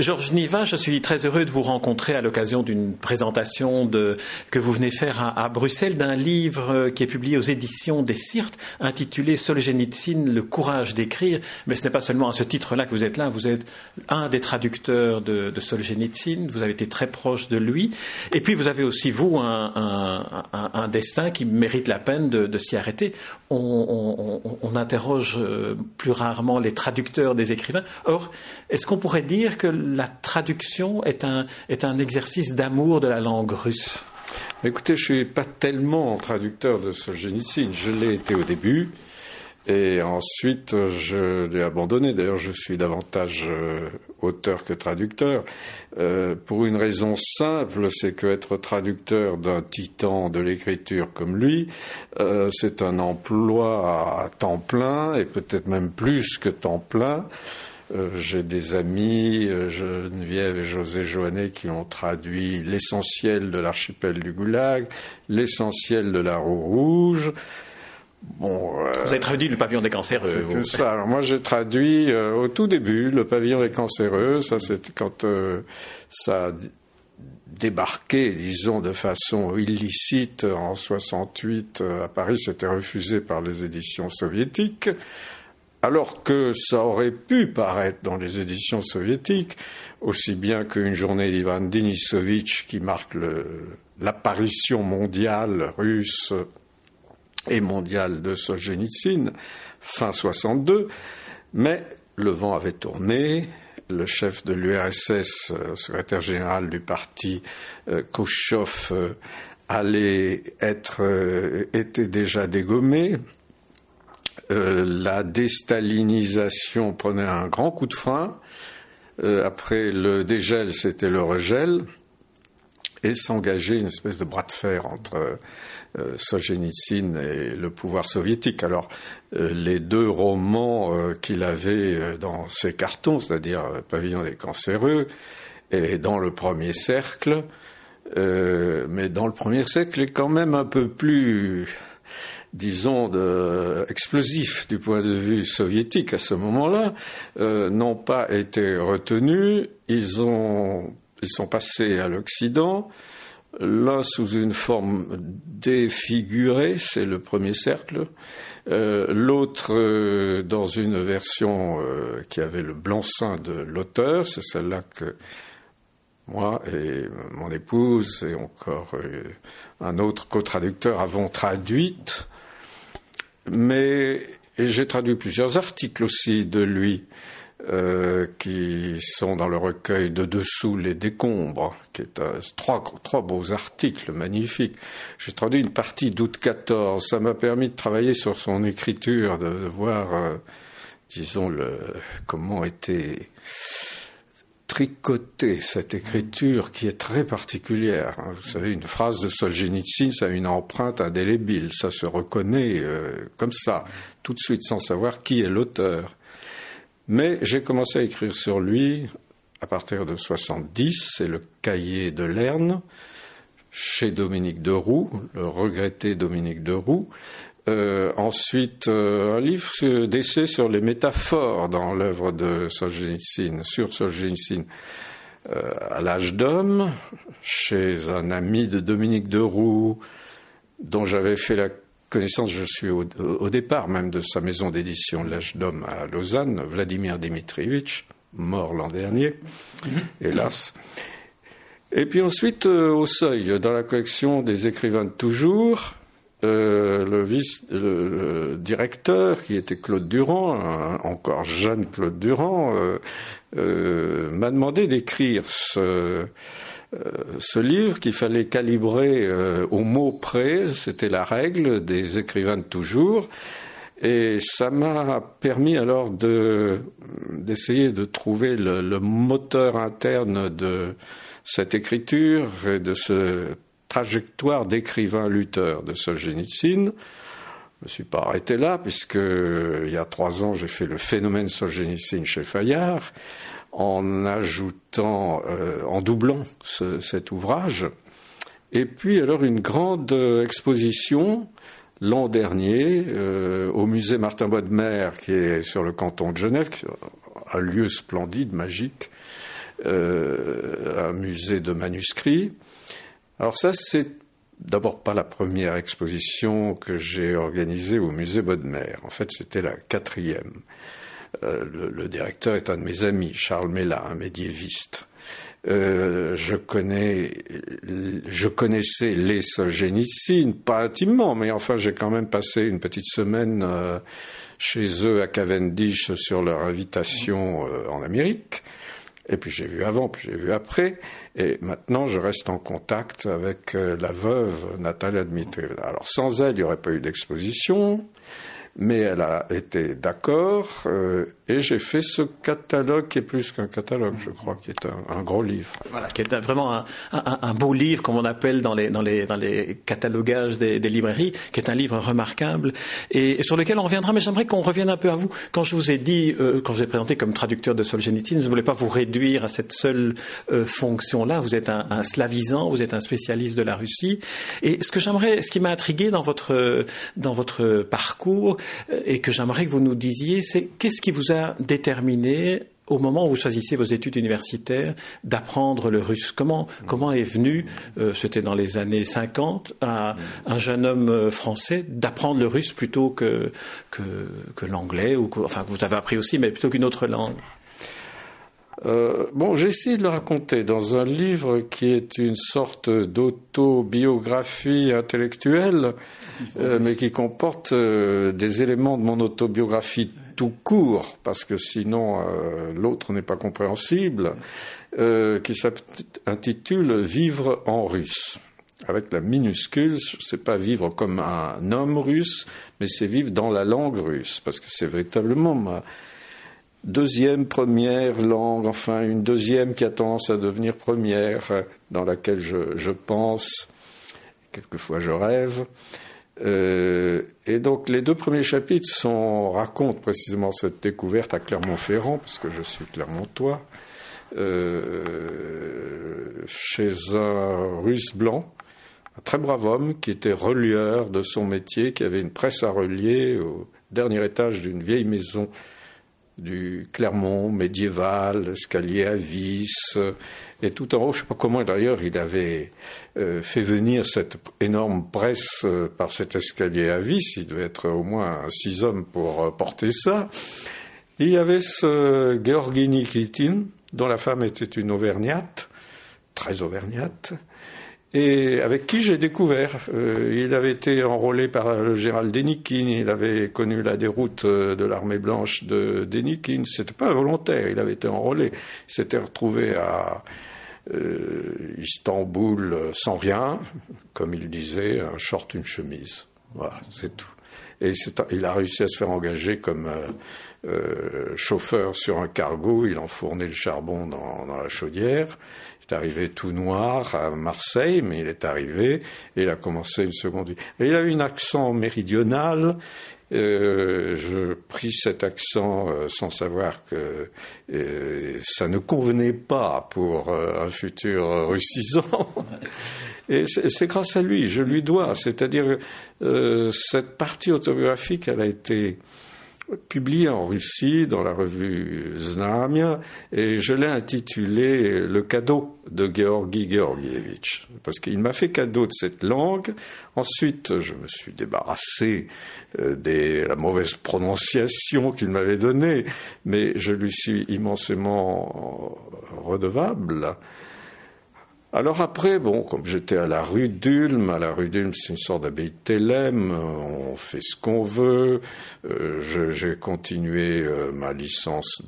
Georges Niva, je suis très heureux de vous rencontrer à l'occasion d'une présentation que vous venez faire à, Bruxelles d'un livre qui est publié aux éditions des Cirtes intitulé Solzhenitsyn, le courage d'écrire. Mais ce n'est pas seulement à ce titre-là que vous êtes là, vous êtes un des traducteurs de, de vous avez été très proche de lui. Et puis vous avez aussi, vous, un, destin qui mérite la peine de, s'y arrêter. On, on, interroge euh, plus rarement les traducteurs des écrivains. Or, est-ce qu'on pourrait dire que la traduction est un, exercice d'amour de la langue russe Écoutez, je ne suis pas tellement traducteur de Solzhenitsyn. Je l'ai été au début. Et ensuite, je l'ai abandonné. D'ailleurs, je suis davantage euh, auteur que traducteur. Euh, pour une raison simple, c'est qu'être traducteur d'un titan de l'écriture comme lui, euh, c'est un emploi à temps plein, et peut-être même plus que temps plein. J'ai des amis, Geneviève et José Joannet, qui ont traduit l'essentiel de l'archipel du Goulag, l'essentiel de la Roue Rouge. Bon, euh, vous avez traduit le pavillon des cancéreux. Vous. Ça. Alors moi, j'ai traduit euh, au tout début le pavillon des cancéreux. Ça, c'était quand euh, ça a débarqué, disons, de façon illicite en 68 à Paris. C'était refusé par les éditions soviétiques. Alors que ça aurait pu paraître dans les éditions soviétiques, aussi bien qu'une journée d'Ivan Denisovitch qui marque l'apparition mondiale russe et mondiale de Solzhenitsyn, fin 62, mais le vent avait tourné, le chef de l'URSS, euh, secrétaire général du parti, euh, euh allait être, était déjà dégommé. La déstalinisation prenait un grand coup de frein. après le dégel, c'était le regel. Et s'engageait une espèce de bras de fer entre euh, et le pouvoir soviétique. Alors, euh, les deux romans euh, qu'il avait dans ses cartons, c'est-à-dire Pavillon des cancéreux et dans le premier cercle, mais dans le premier cercle est quand même un peu plus disons, de, explosif du point de vue soviétique à ce moment-là, n'ont pas été retenus. Ils, ont, ils sont passés à l'Occident. L'un sous une forme défigurée, c'est le premier cercle, euh, l'autre euh, dans une version euh, qui avait le blanc-seing de l'auteur, c'est celle-là que moi et mon épouse et encore un autre co-traducteur avons traduite, mais j'ai traduit plusieurs articles aussi de lui. Euh, qui sont dans le recueil de Dessous les décombres, qui est un, trois, trois beaux articles magnifiques. J'ai traduit une partie d'août 14. Ça m'a permis de travailler sur son écriture, de, voir, euh, disons, le, comment était tricotée cette écriture qui est très particulière. Hein. Vous savez, une phrase de Solzhenitsyn, ça a une empreinte indélébile. Ça se reconnaît euh, comme ça, tout de suite, sans savoir qui est l'auteur. Mais j'ai commencé à écrire sur lui à partir de 70, c'est le cahier de Lerne, chez Dominique Deroux, le regretté Dominique Deroux. Euh, ensuite, euh, un livre d'essai sur les métaphores dans l'œuvre de Solzhenitsyn, sur Solzhenitsyn. Euh, à l'âge d'homme, chez un ami de Dominique Deroux, dont j'avais fait la connaissance, je suis au, départ même de sa maison d'édition L'âge d'homme à Lausanne, Vladimir Dimitrievitch, mort l'an dernier, mhm. hélas. Et puis ensuite, au seuil, dans la collection des écrivains de toujours, euh, le vice le, directeur qui était Claude Durand, encore jeune Claude Durand, euh, m'a demandé d'écrire ce euh, ce livre qu'il fallait calibrer euh, au mot près, c'était la règle des écrivains de toujours. Et ça m'a permis alors d'essayer de trouver le, moteur interne de cette écriture et de ce trajectoire d'écrivain-lutteur de Solzhenitsyn. Je me suis pas arrêté là, puisque il y a trois ans, j'ai fait le phénomène Solzhenitsyn chez Fayard en ajoutant, euh, en doublant cet ouvrage. Et puis alors une grande exposition l'an dernier euh, au musée Martin Bois qui est sur le canton de Genève, un lieu splendide, magique, un musée de manuscrits. Alors ça, c'est d'abord pas la première exposition que j'ai organisée au musée Bodmer. En fait, c'était la quatrième. le, directeur est un de mes amis, Charles Mella, un médiéviste. Euh, je connais, je connaissais les Solzhenitsyn, pas intimement, mais enfin j'ai quand même passé une petite semaine euh, chez eux à Cavendish sur leur invitation euh, en Amérique. Et puis j'ai vu avant, puis j'ai vu après. Et maintenant, je reste en contact avec la veuve Natalia Dmitrievna. Alors sans elle, il n'y aurait pas eu d'exposition mais elle a été d'accord euh, et j'ai fait ce catalogue qui est plus qu'un catalogue, je crois, qui est un, gros livre. Voilà, qui est vraiment un, beau livre, comme on appelle dans les, catalogages des, librairies, qui est un livre remarquable et, sur lequel on reviendra. Mais j'aimerais qu'on revienne un peu à vous. Quand je vous ai dit, euh, quand je vous ai présenté comme traducteur de Solzhenitsyn, je ne voulais pas vous réduire à cette seule euh, fonction-là. Vous êtes un slavisant, vous êtes un spécialiste de la Russie. Et ce que j'aimerais, ce qui m'a intrigué dans votre, dans votre parcours, et que j'aimerais que vous nous disiez, c'est qu'est-ce qui vous a déterminé au moment où vous choisissiez vos études universitaires d'apprendre le russe? Comment, comment est venu, euh, c'était dans les années 50, à un jeune homme euh, français d'apprendre le russe plutôt que, que, que l'anglais, ou enfin vous avez appris aussi, mais plutôt qu'une autre langue? Euh, bon, j'essaie de le raconter dans un livre qui est une sorte d'autobiographie intellectuelle, euh, mais qui comporte euh, des éléments de mon autobiographie tout court, parce que sinon l'autre n'est pas compréhensible, qui s'intitule Vivre en russe. Avec la minuscule, c'est pas vivre comme un homme russe, mais c'est vivre dans la langue russe, parce que c'est véritablement ma, deuxième, première langue, enfin une deuxième qui a tendance à devenir première, euh, dans laquelle je, pense, quelquefois je rêve. Euh, et donc les deux premiers chapitres sont, racontent précisément cette découverte à Clermont-Ferrand, parce que je suis clermontois, euh, chez un russe blanc, un très brave homme qui était relieur de son métier, qui avait une presse à relier au dernier étage d'une vieille maison du Clermont médiéval, escalier à vis, et tout en haut, je ne sais pas comment d'ailleurs il avait euh, fait venir cette énorme presse euh, par cet escalier à vis, il devait être au moins six hommes pour euh, porter ça. il y avait ce Georgi Nikitin, dont la femme était une auvergnate, très auvergnate, et avec qui j'ai découvert. Euh, il avait été enrôlé par le général Denikin, il avait connu la déroute euh, de l'armée blanche de Denikin. C'était pas involontaire, il avait été enrôlé. Il s'était retrouvé à euh, Istanbul sans rien, comme il disait, un short, une chemise. Voilà, c'est tout. Et il a réussi à se faire engager comme chauffeur sur un cargo. Il enfournait le charbon dans la chaudière est arrivé tout noir à Marseille, mais il est arrivé et il a commencé une seconde vie. Il avait un accent méridional. Euh, je pris cet accent euh, sans savoir que euh, ça ne convenait pas pour un futur russisant. Et c'est grâce à lui, je lui dois. C'est-à-dire cette partie autobiographique, elle a été publié en Russie dans la revue Znamia et je l'ai intitulé Le cadeau de Georgi Georgievitch parce qu'il m'a fait cadeau de cette langue. Ensuite, je me suis débarrassé euh, de la mauvaise prononciation qu'il m'avait donnée, mais je lui suis immensément redevable. Alors après, bon, comme j'étais à la rue d'Ulm, à la rue d'Ulm, c'est une sorte d'abbaye de Thélème, on fait ce qu'on veut. Euh, j'ai continué euh, ma licence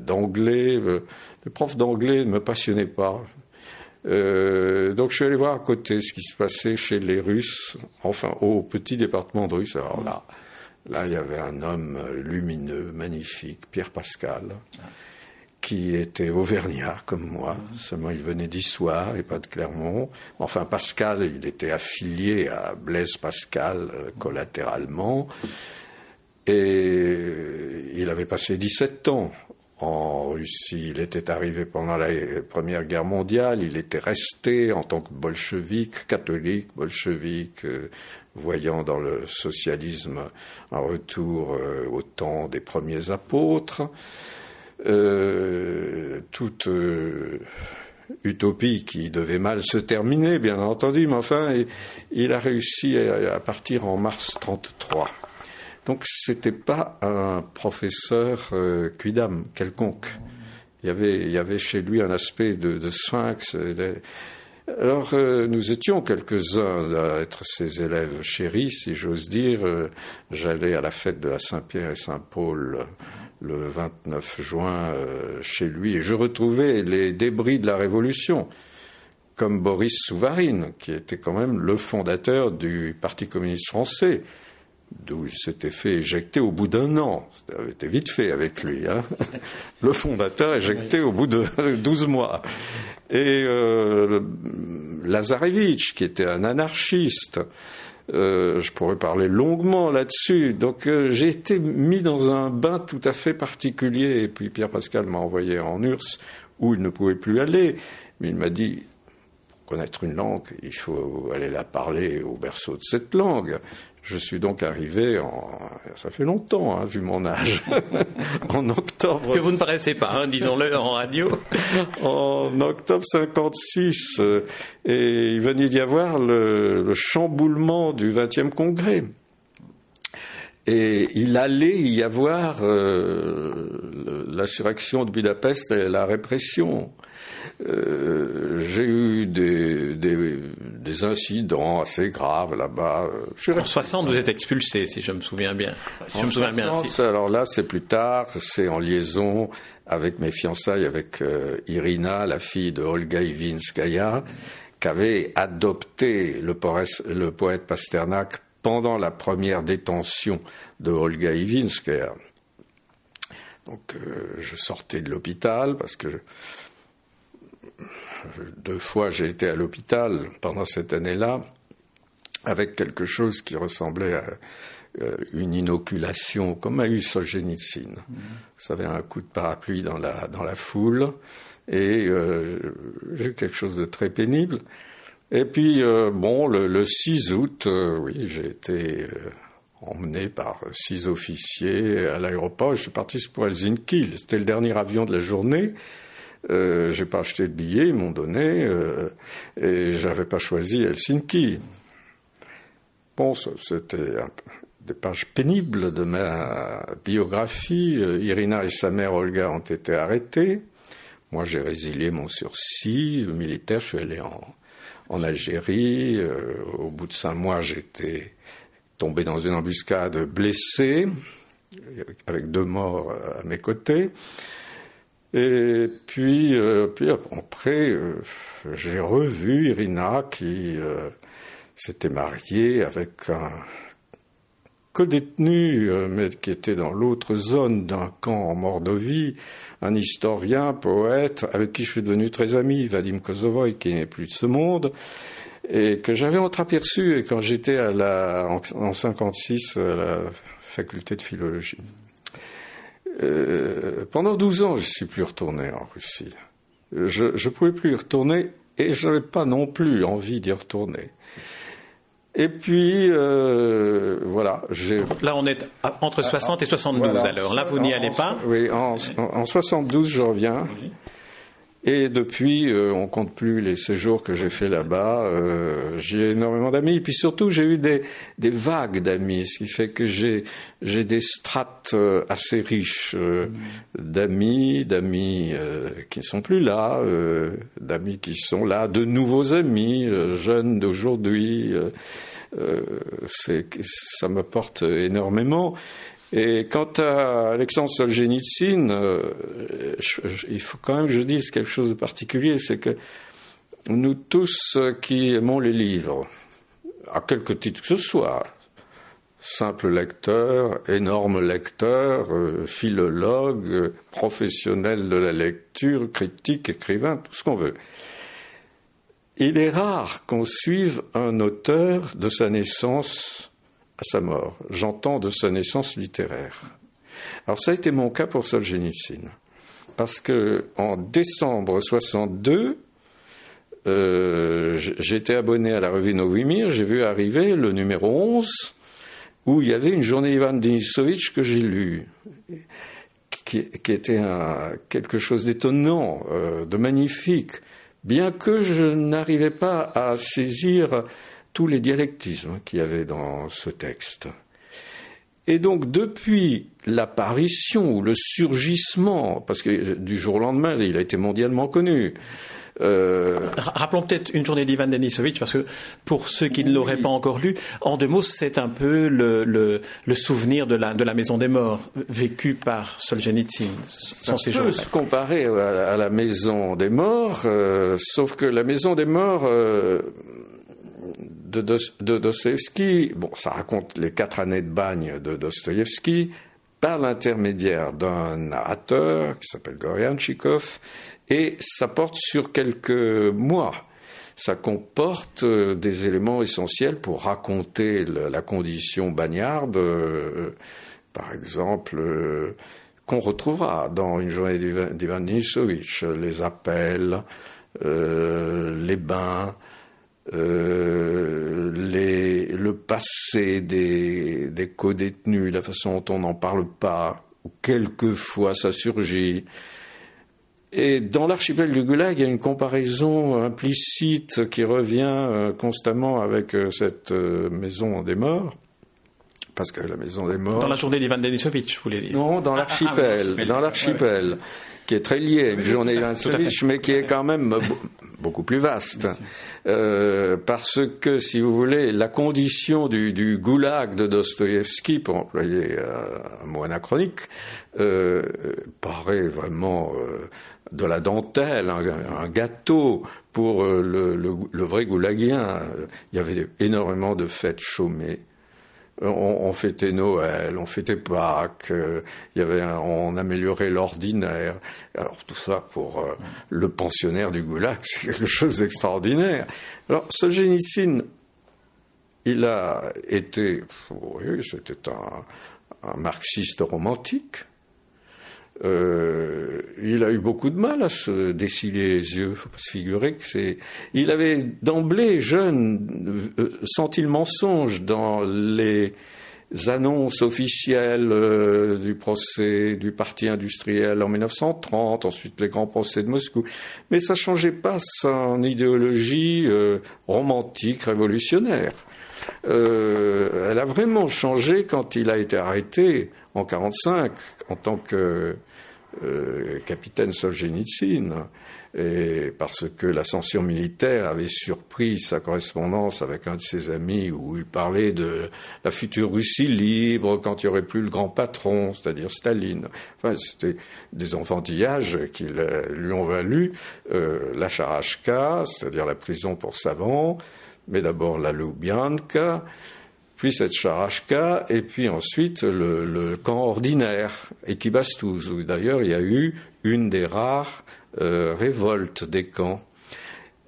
d'anglais. Euh, le prof d'anglais ne me passionnait pas. donc je suis allé voir à côté ce qui se passait chez les Russes, enfin au petit département de Russes. Alors là, là il y avait un homme lumineux, magnifique, Pierre Pascal qui était auvergnat comme moi, seulement il venait d'Issoire et pas de Clermont. Enfin, Pascal, il était affilié à Blaise Pascal euh, collatéralement, et il avait passé 17 ans en Russie. Il était arrivé pendant la Première Guerre mondiale, il était resté en tant que bolchevique, catholique, bolchevique, euh, voyant dans le socialisme un retour euh, au temps des premiers apôtres. Toute utopie qui devait mal se terminer, bien entendu, mais enfin, il a réussi à, partir en mars 33. Donc, c'était pas un professeur euh, quidam quelconque. Il y, avait, il y avait chez lui un aspect de, sphinx. Alors, euh, nous étions quelques-uns à être ses élèves chéris, si j'ose dire. Euh, j'allais à la fête de la Saint-Pierre et Saint-Paul le 29 juin euh, chez lui et je retrouvais les débris de la Révolution, comme Boris Souvarine, qui était quand même le fondateur du Parti communiste français, d'où il s'était fait éjecter au bout d'un an. Ça avait été vite fait avec lui. Hein le fondateur éjecté au bout de 12 mois. Et euh, Lazarevitch, qui était un anarchiste, euh, je pourrais parler longuement là-dessus. Donc euh, j'ai été mis dans un bain tout à fait particulier. Et puis Pierre Pascal m'a envoyé en URSS où il ne pouvait plus aller. Mais il m'a dit, pour connaître une langue, il faut aller la parler au berceau de cette langue. Je suis donc arrivé en, ça fait longtemps, hein, vu mon âge, en octobre. Que vous ne paraissez pas, hein, disons-le en radio. en octobre 56, euh, et il venait d'y avoir le, chamboulement du 20e congrès. Et il allait y avoir euh, l'insurrection de Budapest et la répression. Euh, j'ai eu des, des, incidents assez graves là-bas. En 60, vous êtes expulsé, si je me souviens bien. Si je me souviens bien. Alors là, c'est plus tard, c'est en liaison avec mes fiançailles, avec euh, Irina, la fille de Olga Ivinskaya, qui avait adopté le, le poète Pasternak pendant la première détention de Olga Ivinskaya. Donc euh, je sortais de l'hôpital parce que deux fois j'ai été à l'hôpital pendant cette année-là avec quelque chose qui ressemblait à euh, une inoculation, comme a eu Solzhenitsyn. Mmh. Vous savez, un coup de parapluie dans la, dans la foule, et euh, j'ai eu quelque chose de très pénible. Et puis, euh, bon, le, le, 6 août, oui, j'ai été emmené par six officiers à l'aéroport. Je suis parti pour Helsinki. C'était le dernier avion de la journée. Euh, j'ai pas acheté de billets, ils m'ont donné, euh, et j'avais pas choisi Helsinki. Bon, c'était des pages pénibles de ma biographie. Euh, Irina et sa mère Olga ont été arrêtées. Moi, j'ai résilié mon sursis militaire. Je suis allé en, Algérie. Euh, au bout de cinq mois, j'étais tombé dans une embuscade blessé, avec deux morts à mes côtés. Et puis, euh, puis après, euh, j'ai revu Irina qui euh, s'était mariée avec un co-détenu, mais qui était dans l'autre zone d'un camp en Mordovie, un historien, poète, avec qui je suis devenu très ami, Vadim Kozovoy, qui n'est plus de ce monde, et que j'avais entreaperçu quand j'étais à la, en, en 56 à la faculté de philologie. Euh, pendant 12 ans, je ne suis plus retourné en Russie. Je ne pouvais plus y retourner et je n'avais pas non plus envie d'y retourner. Et puis, euh, voilà. Là, on est entre 60 et 72, alors. Là, vous n'y allez pas Oui, en, en, 72, je reviens. Et depuis, euh, on compte plus les séjours que j'ai fait là-bas. Euh, j'ai énormément d'amis. Et puis surtout, j'ai eu des, vagues d'amis, ce qui fait que j'ai des strates euh, assez riches d'amis, d'amis qui ne sont plus là, d'amis qui sont là, de nouveaux amis, jeunes d'aujourd'hui. ça m'apporte énormément. Et quant à Alexandre Solzhenitsyn, euh, il faut quand même que je dise quelque chose de particulier, c'est que nous tous qui aimons les livres, à quelque titre que ce soit, simple lecteur, énorme lecteur, euh, philologue, professionnel de la lecture, critique, écrivain, tout ce qu'on veut. Il est rare qu'on suive un auteur de sa naissance à sa mort. J'entends de sa naissance littéraire. Alors ça a été mon cas pour Solzhenitsyn. Parce que en décembre 62, euh, été abonné à la revue Novimir, j'ai vu arriver le numéro 11 où il y avait une journée Ivan Denisovitch que j'ai lue, qui, était quelque chose d'étonnant, euh, de magnifique, bien que je n'arrivais pas à saisir tous les dialectismes qu'il y avait dans ce texte. Et donc, depuis l'apparition ou le surgissement, parce que du jour au lendemain, il a été mondialement connu, euh, Rappelons peut-être une journée d'Ivan Denisovitch, parce que pour ceux qui ne l'auraient pas encore lu, en deux mots, c'est un peu le, souvenir de la, de la maison des morts, vécu par Solzhenitsyn. Ça peut se comparer à la, maison des morts, euh, sauf que la maison des morts euh, de, Dostoevsky, bon, ça raconte les quatre années de bagne de Dostoevsky, par l'intermédiaire d'un narrateur qui s'appelle Goryanchikov et ça porte sur quelques mois. Ça comporte euh, des éléments essentiels pour raconter la condition bagnarde, euh, par exemple, euh, qu'on retrouvera dans une journée d'Ivan Nisovitch, les appels, les bains, le passé des, des co-détenus, la façon dont on n'en parle pas, ou quelquefois ça surgit. Et dans l'archipel du Goulag, il y a une comparaison implicite qui revient euh, constamment avec euh, cette euh, maison des morts. Parce que la maison des morts. Dans la journée d'Ivan Denisovitch, vous voulez dire Non, dans ah, ah, l'archipel. dans l'archipel. Qui est très lié à une journée mais qui est quand même beaucoup plus vaste. Euh, parce que, si vous voulez, la condition du, du goulag de Dostoïevski, pour employer un mot anachronique, euh, paraît vraiment euh, de la dentelle, un, gâteau pour euh, le, le, vrai goulagien. Il y avait énormément de fêtes chômées. On, fêtait Noël, on fêtait Pâques, il y avait on améliorait l'ordinaire. Alors tout ça pour le pensionnaire du Goulag, c'est quelque chose d'extraordinaire. Alors ce génicine, il a été, oui, c'était un, un marxiste romantique. Euh, il a eu beaucoup de mal à se dessiller les yeux. Faut pas se figurer que c'est. Il avait d'emblée jeune euh, senti le mensonge dans les annonces officielles euh, du procès du parti industriel en 1930, ensuite les grands procès de Moscou. Mais ça changeait pas son idéologie romantique, révolutionnaire. elle a vraiment changé quand il a été arrêté en 1945 en tant que euh, capitaine Solzhenitsyn, et parce que l'ascension militaire avait surpris sa correspondance avec un de ses amis où il parlait de la future Russie libre quand il n'y aurait plus le grand patron, c'est-à-dire Staline. Enfin, c'était des enfantillages qui lui ont valu euh, la charachka, c'est-à-dire la prison pour savants, mais d'abord la Lubyanka, puis cette charachka, et puis ensuite le, camp ordinaire, Ekibastuz, où d'ailleurs il y a eu une des rares euh, révoltes des camps.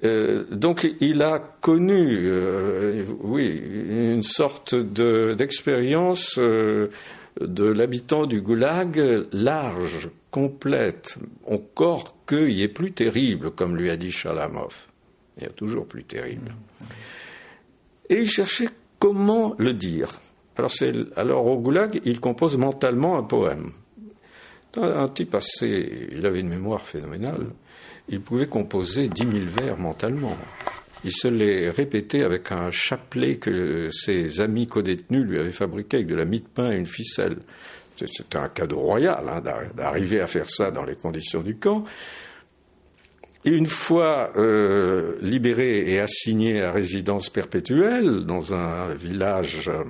Euh, donc il a connu, euh, oui, une sorte d'expérience de l'habitant du goulag large, complète, encore qu'il est plus terrible, comme lui a dit Chalamov. Il y a toujours plus terrible. Et il cherchait Comment le dire? Alors, alors, au Goulag, il compose mentalement un poème. Un type assez. Il avait une mémoire phénoménale. Il pouvait composer dix mille vers mentalement. Il se les répétait avec un chapelet que ses amis codétenus lui avaient fabriqué avec de la mie de pain et une ficelle. C'était un cadeau royal hein, d'arriver à faire ça dans les conditions du camp une fois euh, libéré et assigné à résidence perpétuelle dans un village euh,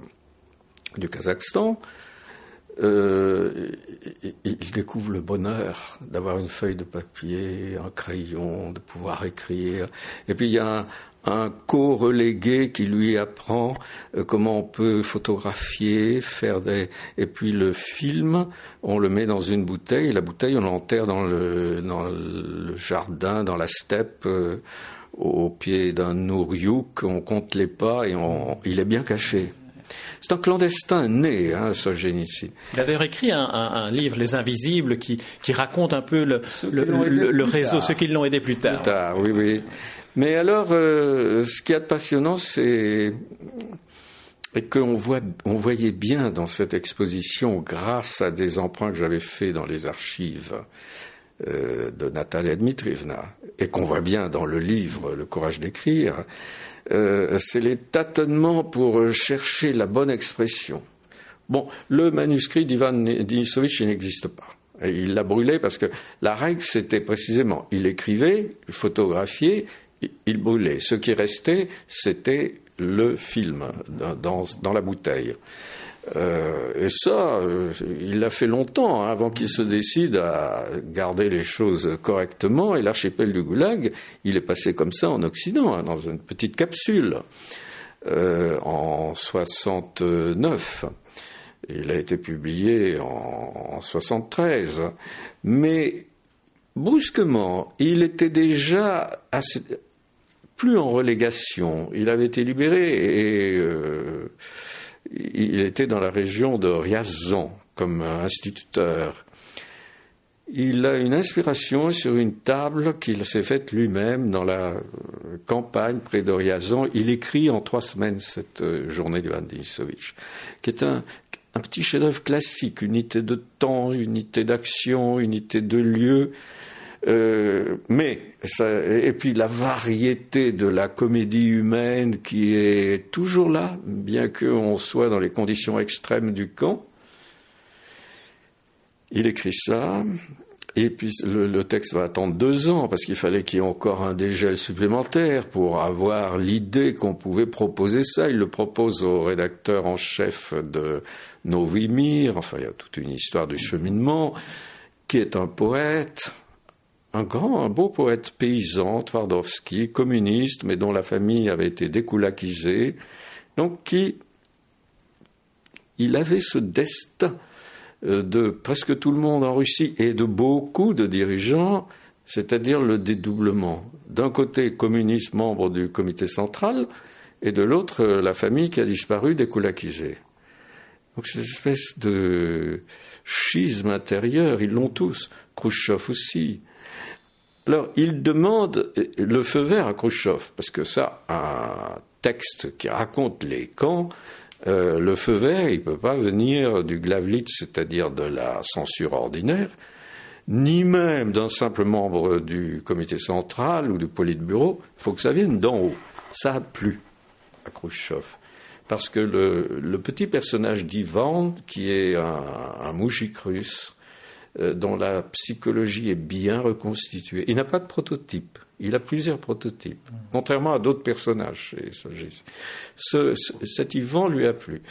du Kazakhstan, euh, il découvre le bonheur d'avoir une feuille de papier, un crayon, de pouvoir écrire. Et puis il y a un co-relégué qui lui apprend euh, comment on peut photographier, faire des... Et puis le film, on le met dans une bouteille, et la bouteille, on l'enterre dans le, dans le jardin, dans la steppe, euh, au pied d'un nouriouk, on compte les pas et on, il est bien caché. C'est un clandestin né, hein, Solzhenitsyn. Il a d'ailleurs écrit un, livre, Les Invisibles, qui, qui raconte un peu le, le, réseau, ceux qui l'ont aidé plus tard. Plus tard, oui, oui. Mais alors, euh, ce qui est passionnant, c'est et qu'on on voyait bien dans cette exposition, grâce à des emprunts que j'avais faits dans les archives euh, de Natalia Dmitrievna, et qu'on voit bien dans le livre Le courage d'écrire, euh, c'est les tâtonnements pour chercher la bonne expression. Bon, le manuscrit d'Ivan Denisovitch, n'existe pas. il l'a brûlé parce que la règle, c'était précisément, il écrivait, il photographiait, il brûlait. Ce qui restait, c'était le film dans, la bouteille. Euh, et ça, euh, il l'a fait longtemps hein, avant qu'il se décide à garder les choses correctement. Et l'archipel du Goulag, il est passé comme ça en Occident, hein, dans une petite capsule, euh, en 69. Il a été publié en, en 73. Mais brusquement, il était déjà assez, plus en relégation. Il avait été libéré et euh, il était dans la région de Riazan comme instituteur. Il a une inspiration sur une table qu'il s'est faite lui-même dans la euh, campagne près de Riazan. Il écrit en trois semaines cette euh, journée d'Ivan Denisovitch, qui est un, un petit chef-d'œuvre classique, unité de temps, unité d'action, unité de lieu. Euh, mais et puis la variété de la comédie humaine qui est toujours là, bien qu'on soit dans les conditions extrêmes du camp. Il écrit ça, et puis le, texte va attendre deux ans parce qu'il fallait qu'il y ait encore un dégel supplémentaire pour avoir l'idée qu'on pouvait proposer ça. Il le propose au rédacteur en chef de Novimir. Enfin, il y a toute une histoire du cheminement, qui est un poète un grand, un beau poète paysan, Twardowski, communiste, mais dont la famille avait été découlakisée, donc qui, il avait ce destin euh, de presque tout le monde en Russie et de beaucoup de dirigeants, c'est-à-dire le dédoublement. D'un côté, communiste, membre du comité central, et de l'autre, euh, la famille qui a disparu découlakisée. Donc cette espèce de schisme intérieur, ils l'ont tous. Khrushchev aussi. Alors, il demande le feu vert à Khrushchev, parce que ça, un texte qui raconte les camps, euh, le feu vert, il ne peut pas venir du Glavlitz, c'est-à-dire de la censure ordinaire, ni même d'un simple membre du comité central ou du politburo. Il faut que ça vienne d'en haut. Ça a plu à Khrushchev. Parce que le, petit personnage d'Ivan, qui est un, un russe, euh, dont la psychologie est bien reconstituée. Il n'a pas de prototype. Il a plusieurs prototypes, contrairement à d'autres personnages. Ce, cet Ivan lui a plu.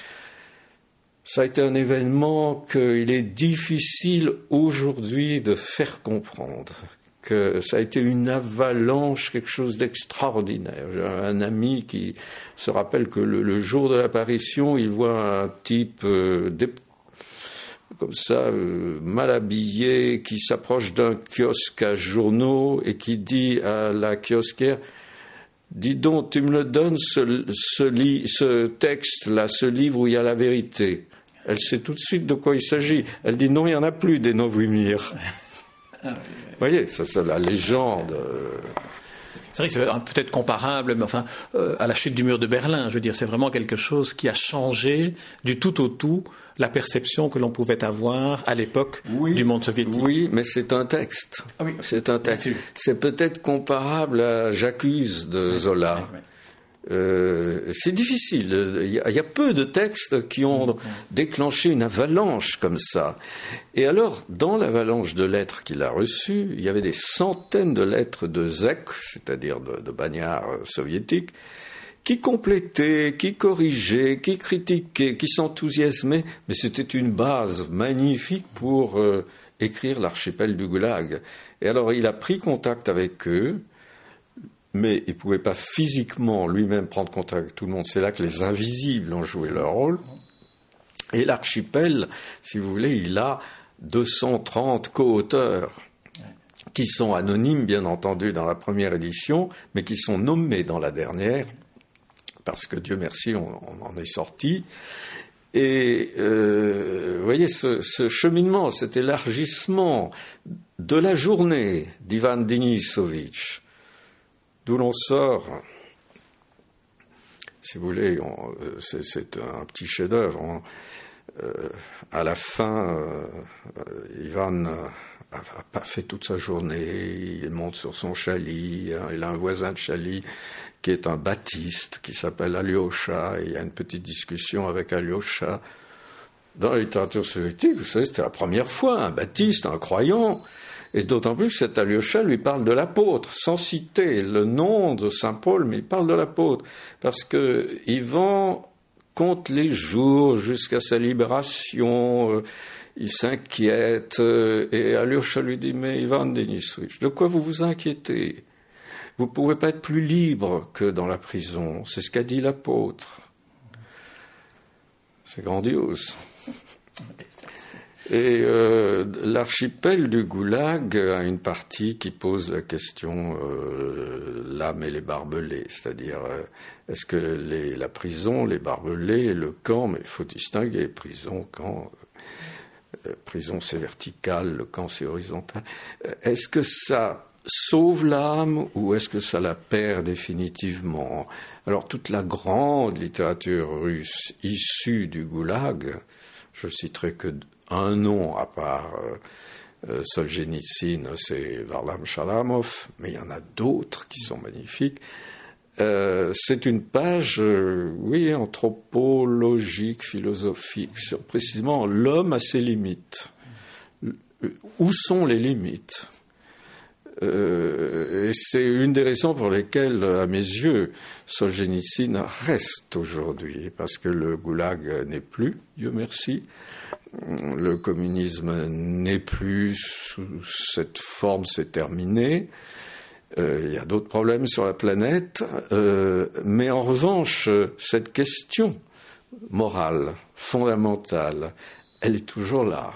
Ça a été un événement qu'il est difficile aujourd'hui de faire comprendre. Que ça a été une avalanche, quelque chose d'extraordinaire. J'ai un ami qui se rappelle que le, jour de l'apparition, il voit un type euh, comme ça, euh, mal habillé, qui s'approche d'un kiosque à journaux et qui dit à la kiosquère Dis donc, tu me le donnes, ce, ce texte-là, ce livre où il y a la vérité. Elle sait tout de suite de quoi il s'agit. Elle dit Non, il n'y en a plus des Novimir. Vous voyez, ça, c'est la légende. C'est vrai que c'est peut-être comparable, mais enfin, euh, à la chute du mur de Berlin. Je veux dire, c'est vraiment quelque chose qui a changé du tout au tout la perception que l'on pouvait avoir à l'époque du monde soviétique. Oui, mais c'est un texte. Ah c'est un texte. C'est peut-être comparable à J'accuse de Zola. Euh, c'est difficile. Il y, a, peu de textes qui ont déclenché une avalanche comme ça. Et alors, dans l'avalanche de lettres qu'il a reçues, il y avait des centaines de lettres de Zek, c'est-à-dire de, de bagnards soviétiques, qui complétaient, qui corrigeaient, qui critiquaient, qui s'enthousiasmaient. Mais c'était une base magnifique pour euh, écrire l'archipel du Goulag. Et alors, il a pris contact avec eux mais il ne pouvait pas physiquement lui-même prendre contact avec tout le monde. C'est là que les invisibles ont joué leur rôle. Et l'archipel, si vous voulez, il a 230 co-auteurs qui sont anonymes, bien entendu, dans la première édition, mais qui sont nommés dans la dernière, parce que Dieu merci, on, en est sorti. Et euh, vous voyez, ce, cheminement, cet élargissement de la journée d'Ivan Denisovitch, d'où l'on sort si vous voulez, c'est un petit chef-d'œuvre. à la fin, Ivan n'a pas fait toute sa journée, il monte sur son chalit, hein, il a un voisin de chalit qui est un baptiste qui s'appelle Alyosha, et il y a une petite discussion avec Alyosha. Dans la littérature soviétique, vous savez, c'était la première fois, un baptiste, un croyant, et d'autant plus que cet Alyosha lui parle de l'apôtre, sans citer le nom de Saint Paul, mais il parle de l'apôtre, parce que Ivan compte les jours jusqu'à sa libération, euh, il s'inquiète, euh, et Alyosha lui dit, mais Ivan Denisovich, de quoi vous vous inquiétez? Vous ne pouvez pas être plus libre que dans la prison, c'est ce qu'a dit l'apôtre. C'est grandiose. Et euh, l'archipel du Goulag a une partie qui pose la question euh, l'âme et les barbelés, c'est-à-dire est-ce que la prison, les barbelés, le camp, mais il faut distinguer prison, camp, euh, prison c'est vertical, le camp c'est horizontal. Euh, est-ce que ça sauve l'âme ou est-ce que ça la perd définitivement? Alors toute la grande littérature russe issue du goulag, je citerai que un nom à part euh, Solzhenitsyn, c'est Varlam Shalamov, mais il y en a d'autres qui sont magnifiques. Euh, c'est une page, euh, oui, anthropologique, philosophique, sur précisément l'homme à ses limites. Où sont les limites? Euh, Et c'est une des raisons pour lesquelles, à mes yeux, Solzhenitsyn reste aujourd'hui, parce que le goulag n'est plus, Dieu merci. Le communisme n'est plus sous cette forme, c'est terminé. Euh, il y a d'autres problèmes sur la planète, euh, mais en revanche, cette question morale, fondamentale, elle est toujours là.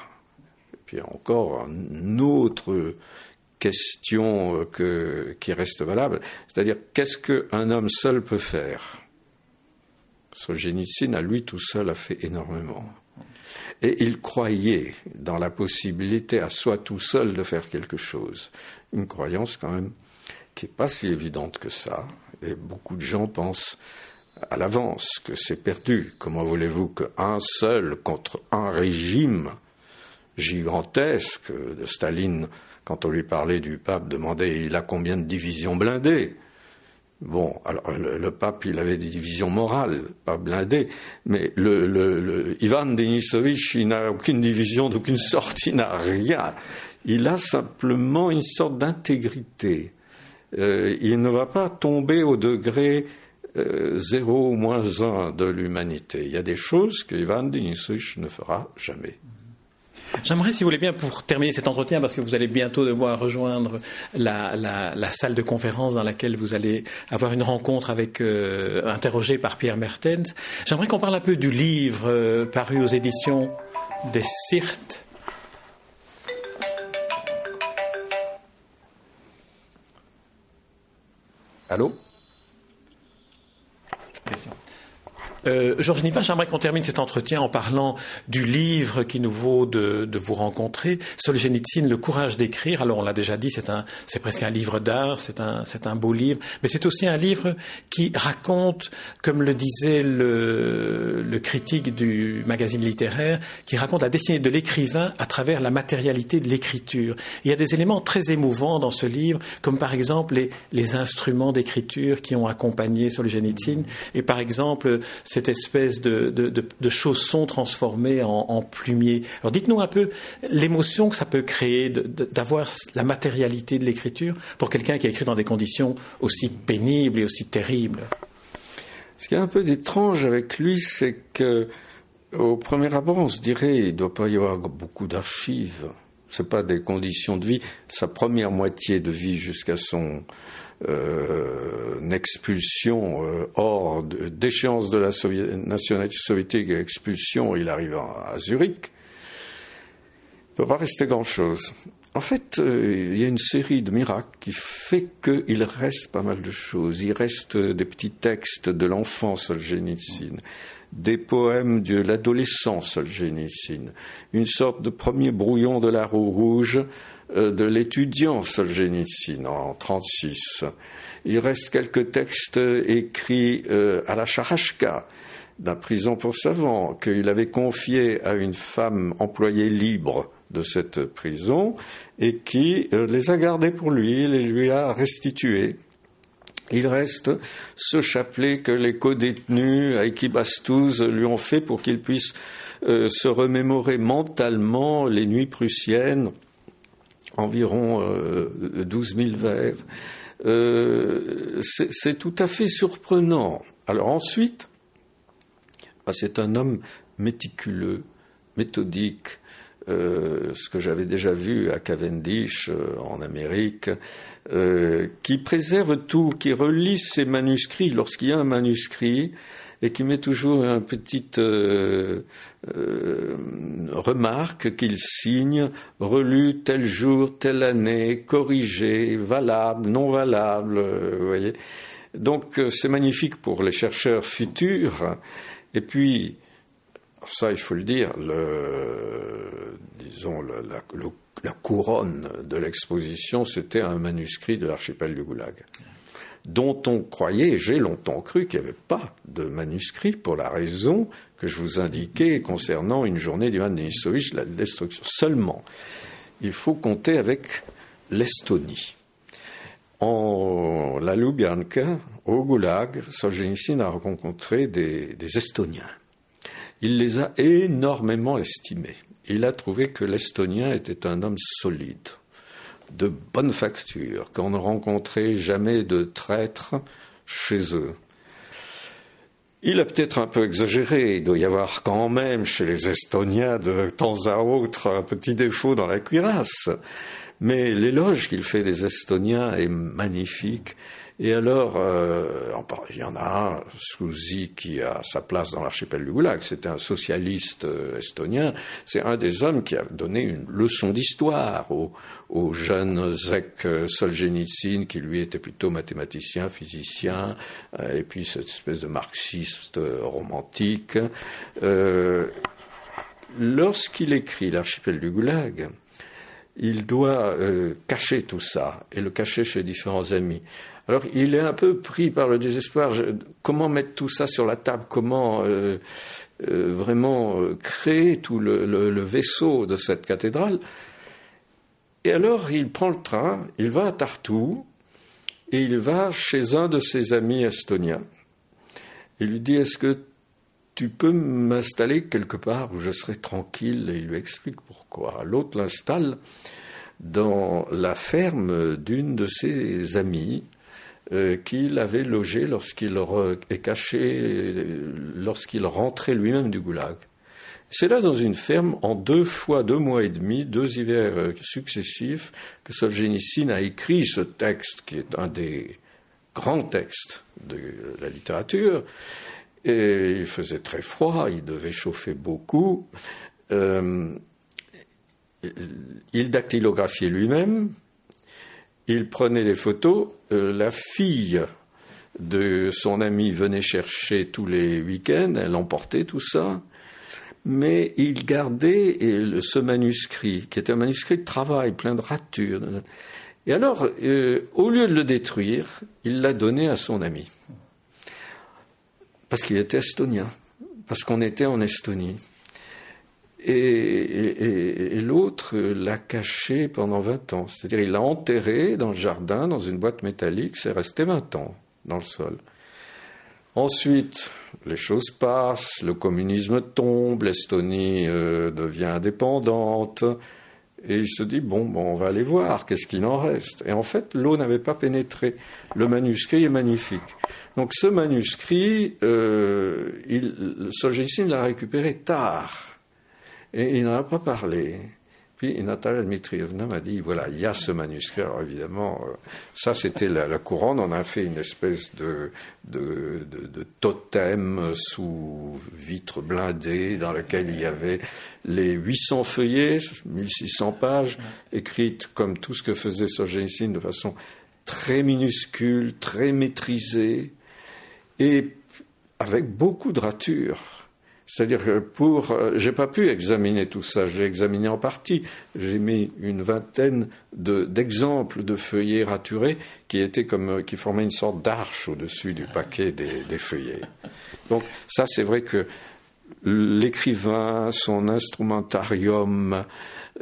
Et puis encore une autre question qui reste valable, c'est-à-dire qu'est-ce qu'un homme seul peut faire? Solzhenitsyn, à lui tout seul, a fait énormément. Et il croyait dans la possibilité à soi tout seul de faire quelque chose. Une croyance quand même qui n'est pas si évidente que ça. Et beaucoup de gens pensent à l'avance que c'est perdu. Comment voulez-vous qu'un seul contre un régime gigantesque de Staline, quand on lui parlait du pape, demandait il a combien de divisions blindées? Bon, alors le, pape, il avait des divisions morales, pas blindées, mais Ivan Denisovitch, il n'a aucune division d'aucune sorte, il n'a rien. Il a simplement une sorte d'intégrité. Euh, il ne va pas tomber au degré euh, zéro ou moins un de l'humanité. Il y a des choses que Ivan Denisovich ne fera jamais. J'aimerais, si vous voulez bien, pour terminer cet entretien, parce que vous allez bientôt devoir rejoindre la, salle de conférence dans laquelle vous allez avoir une rencontre avec, euh, interrogé par Pierre Mertens, j'aimerais qu'on parle un peu du livre paru aux éditions des Sirtes, Allô? Euh, Georges Niva, j'aimerais qu'on termine cet entretien en parlant du livre qui nous vaut de, vous rencontrer, Solzhenitsyn, Le courage d'écrire. Alors on l'a déjà dit, c'est un, c'est presque un livre d'art, c'est un, c'est un beau livre, mais c'est aussi un livre qui raconte, comme le disait le, le critique du magazine littéraire, qui raconte la destinée de l'écrivain à travers la matérialité de l'écriture. Il y a des éléments très émouvants dans ce livre, comme par exemple les, les instruments d'écriture qui ont accompagné Solzhenitsyn, et par exemple cette espèce de, de, chausson transformé en, plumier. Alors dites-nous un peu l'émotion que ça peut créer d'avoir la matérialité de l'écriture pour quelqu'un qui a écrit dans des conditions aussi pénibles et aussi terribles. Ce qui est un peu étrange avec lui, c'est que au premier abord, on se dirait il ne doit pas y avoir beaucoup d'archives. Ce pas des conditions de vie. Sa première moitié de vie jusqu'à son euh, une expulsion euh, hors d'échéance de, la nationalité soviétique, expulsion, il arrive à, Zurich. Il ne peut pas rester grand-chose. En fait, euh, il y a une série de miracles qui fait qu'il reste pas mal de choses. Il reste des petits textes de l'enfance Solzhenitsyn, des poèmes de l'adolescence Solzhenitsyn, une sorte de premier brouillon de la roue rouge de l'étudiant Solzhenitsyn en 1936. Il reste quelques textes écrits euh, à la Charashka, d'un prison pour savants, qu'il avait confié à une femme employée libre de cette prison et qui euh, les a gardés pour lui, les lui a restitués. Il reste ce chapelet que les co-détenus à Ekibastouz lui ont fait pour qu'il puisse euh, se remémorer mentalement les nuits prussiennes, environ euh, 12 000 vers. C'est tout à fait surprenant. Alors ensuite, ah, c'est un homme méticuleux, méthodique, euh, ce que j'avais déjà vu à Cavendish euh, en Amérique, euh, qui préserve tout, qui relit ses manuscrits lorsqu'il y a un manuscrit et qui met toujours une petite remarque qu'il signe, relu tel jour, telle année, corrigé, valable, non valable, vous voyez. Donc c'est magnifique pour les chercheurs futurs. Et puis, ça, il faut le dire, disons, la, couronne de l'exposition, c'était un manuscrit de l'archipel du Goulag, dont on croyait, j'ai longtemps cru, qu'il n'y avait pas de manuscrit pour la raison que je vous indiquais concernant une journée d'Ivan Denisovitch, la destruction. Seulement, il faut compter avec l'Estonie. En la Lubyanka, au Goulag, Solzhenitsyn a rencontré des Estoniens il les a énormément estimés. Il a trouvé que l'Estonien était un homme solide, de bonne facture, qu'on ne rencontrait jamais de traîtres chez eux. Il a peut-être un peu exagéré. Il doit y avoir quand même chez les Estoniens de temps à autre un petit défaut dans la cuirasse. Mais l'éloge qu'il fait des Estoniens est magnifique. Et alors, euh, il y en a un, Souzy, qui a sa place dans l'archipel du Goulag. C'était un socialiste euh, estonien. C'est un des hommes qui a donné une leçon d'histoire au, au, jeune Zek Solzhenitsyn, qui lui était plutôt mathématicien, physicien, euh, et puis cette espèce de marxiste romantique. Lorsqu'il écrit l'archipel du Goulag, il doit cacher tout ça et le cacher chez différents amis. Alors il est un peu pris par le désespoir. comment mettre tout ça sur la table? Comment euh, euh, vraiment euh, créer tout le, vaisseau de cette cathédrale? Et alors il prend le train, il va à Tartu et il va chez un de ses amis estoniens. Il lui dit Est-ce que tu peux m'installer quelque part où je serai tranquille? Et il lui explique pourquoi. L'autre l'installe dans la ferme d'une de ses amies euh, qu'il avait logé lorsqu'il est caché, lorsqu'il rentrait lui-même du goulag. C'est là, dans une ferme, en deux fois deux mois et demi, deux hivers euh, successifs, que Solzhenitsyn a écrit ce texte, qui est un des grands textes de la littérature. Et il faisait très froid, il devait chauffer beaucoup. Euh, il dactylographiait lui-même, il prenait des photos. Euh, la fille de son ami venait chercher tous les week-ends, elle emportait tout ça. Mais il gardait ce manuscrit, qui était un manuscrit de travail, plein de ratures. Et alors, euh, au lieu de le détruire, il l'a donné à son ami. Parce qu'il était estonien, parce qu'on était en Estonie. Et, l'autre l'a caché pendant 20 ans. C'est-à-dire, il l'a enterré dans le jardin, dans une boîte métallique, c'est resté 20 ans dans le sol. Ensuite, les choses passent, le communisme tombe, l'Estonie euh, devient indépendante, et il se dit bon, bon, on va aller voir, qu'est-ce qu'il en reste? Et en fait, l'eau n'avait pas pénétré. Le manuscrit est magnifique. Donc ce manuscrit, euh, Solzhenitsyn l'a récupéré tard. Et il n'en a pas parlé. Puis Natalia Dmitrievna m'a dit, voilà, il y a ce manuscrit. Alors évidemment, euh, ça c'était la, couronne. On a fait une espèce de, totem sous vitre blindée dans lequel il y avait les 800 feuillets, 1600 pages, écrites comme tout ce que faisait Solzhenitsyn de façon très minuscule, très maîtrisée, et avec beaucoup de ratures C'est-à-dire que pour, euh, j'ai pas pu examiner tout ça, je l'ai examiné en partie. J'ai mis une vingtaine d'exemples de, feuillets raturés qui étaient comme, euh, qui formaient une sorte d'arche au-dessus du paquet des, des feuillets. Donc ça, c'est vrai que l'écrivain, son instrumentarium,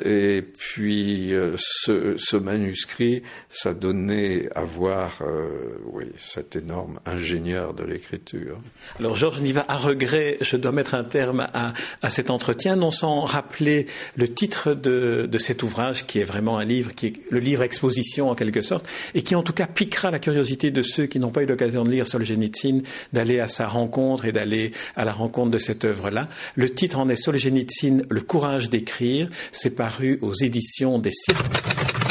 et puis euh, ce, manuscrit, ça donnait à voir, euh, oui, cet énorme ingénieur de l'écriture. Alors Georges Niva, à regret, je dois mettre un terme à, cet entretien, non sans rappeler le titre de, de, cet ouvrage, qui est vraiment un livre, qui est le livre exposition en quelque sorte, et qui en tout cas piquera la curiosité de ceux qui n'ont pas eu l'occasion de lire Solzhenitsyn, d'aller à sa rencontre et d'aller à la rencontre de cette œuvre-là. Le titre en est Solzhenitsyn, le courage d'écrire. C'est paru aux éditions des cirques.